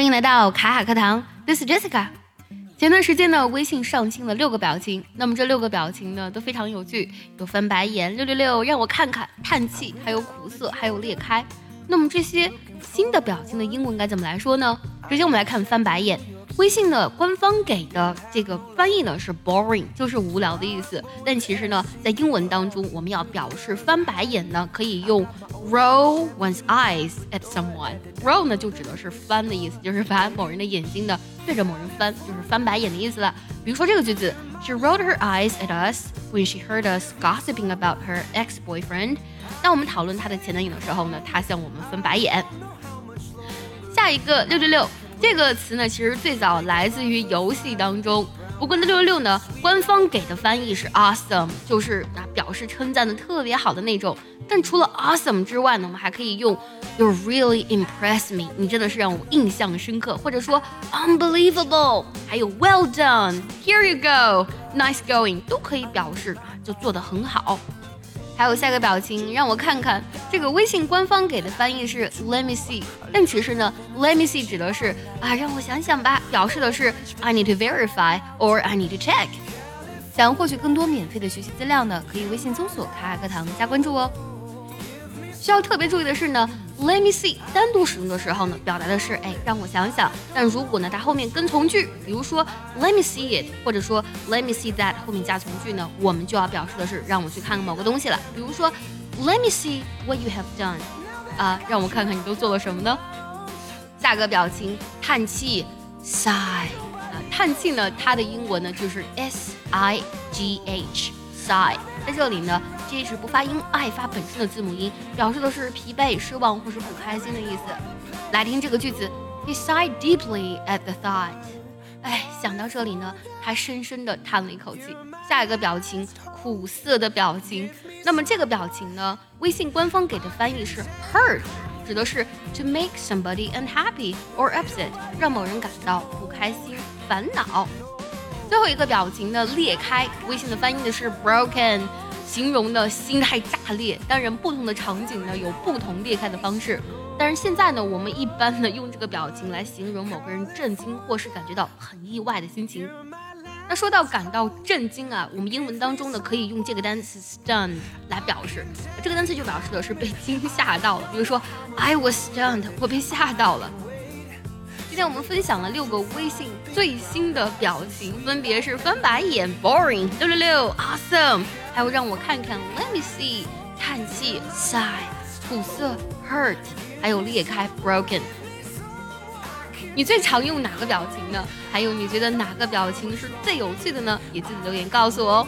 欢迎来到卡卡课堂，This is Jessica。前段时间呢，微信上新了六个表情，那么这六个表情呢都非常有趣，有翻白眼、六六六，让我看看、叹气，还有苦涩，还有裂开。那么这些新的表情的英文该怎么来说呢？首先我们来看翻白眼。微信的官方给的这个翻译呢是 boring，就是无聊的意思。但其实呢，在英文当中，我们要表示翻白眼呢，可以用 roll one's eyes at someone。roll 呢就指的是翻的意思，就是把某人的眼睛呢对着某人翻，就是翻白眼的意思了。比如说这个句子，She rolled her eyes at us when she heard us gossiping about her ex-boyfriend。当我们讨论她的前男友的时候呢，她向我们翻白眼。下一个六六六。这个词呢，其实最早来自于游戏当中。不过呢六六六呢，官方给的翻译是 awesome，就是啊表示称赞的特别好的那种。但除了 awesome 之外呢，我们还可以用 you really impress me，你真的是让我印象深刻，或者说 unbelievable，还有 well done，here you go，nice going，都可以表示就做得很好。还有下个表情，让我看看。这个微信官方给的翻译是 Let me see，但其实呢，Let me see 指的是啊，让我想想吧，表示的是 I need to verify or I need to check。想要获取更多免费的学习资料呢，可以微信搜索“卡卡课堂”加关注哦。需要特别注意的是呢，Let me see 单独使用的时候呢，表达的是哎，让我想想。但如果呢，它后面跟从句，比如说 Let me see it，或者说 Let me see that 后面加从句呢，我们就要表示的是让我去看看某个东西了。比如说 Let me see what you have done，啊，让我看看你都做了什么呢？下个表情，叹气，sigh，啊，叹气呢，它的英文呢就是 s i g h sigh。在这里呢，g 是不发音，i 发本身的字母音，表示的是疲惫、失望或是不开心的意思。来听这个句子，He sighed deeply at the thought。哎，想到这里呢，他深深的叹了一口气。下一个表情，苦涩的表情。那么这个表情呢，微信官方给的翻译是 hurt，指的是 to make somebody unhappy or upset，让某人感到不开心、烦恼。最后一个表情呢，裂开，微信的翻译的是 broken，形容的心态炸裂。当然，不同的场景呢有不同裂开的方式。但是现在呢，我们一般呢用这个表情来形容某个人震惊或是感觉到很意外的心情。那说到感到震惊啊，我们英文当中呢可以用这个单词 stunned 来表示，这个单词就表示的是被惊吓到了。比如说 I was stunned，我被吓到了。今天我们分享了六个微信最新的表情，分别是翻白眼 boring 六六六 awesome，还有让我看看 let me see 叹气 sigh 苦涩 hurt，还有裂开 broken。你最常用哪个表情呢？还有你觉得哪个表情是最有趣的呢？也记得留言告诉我哦。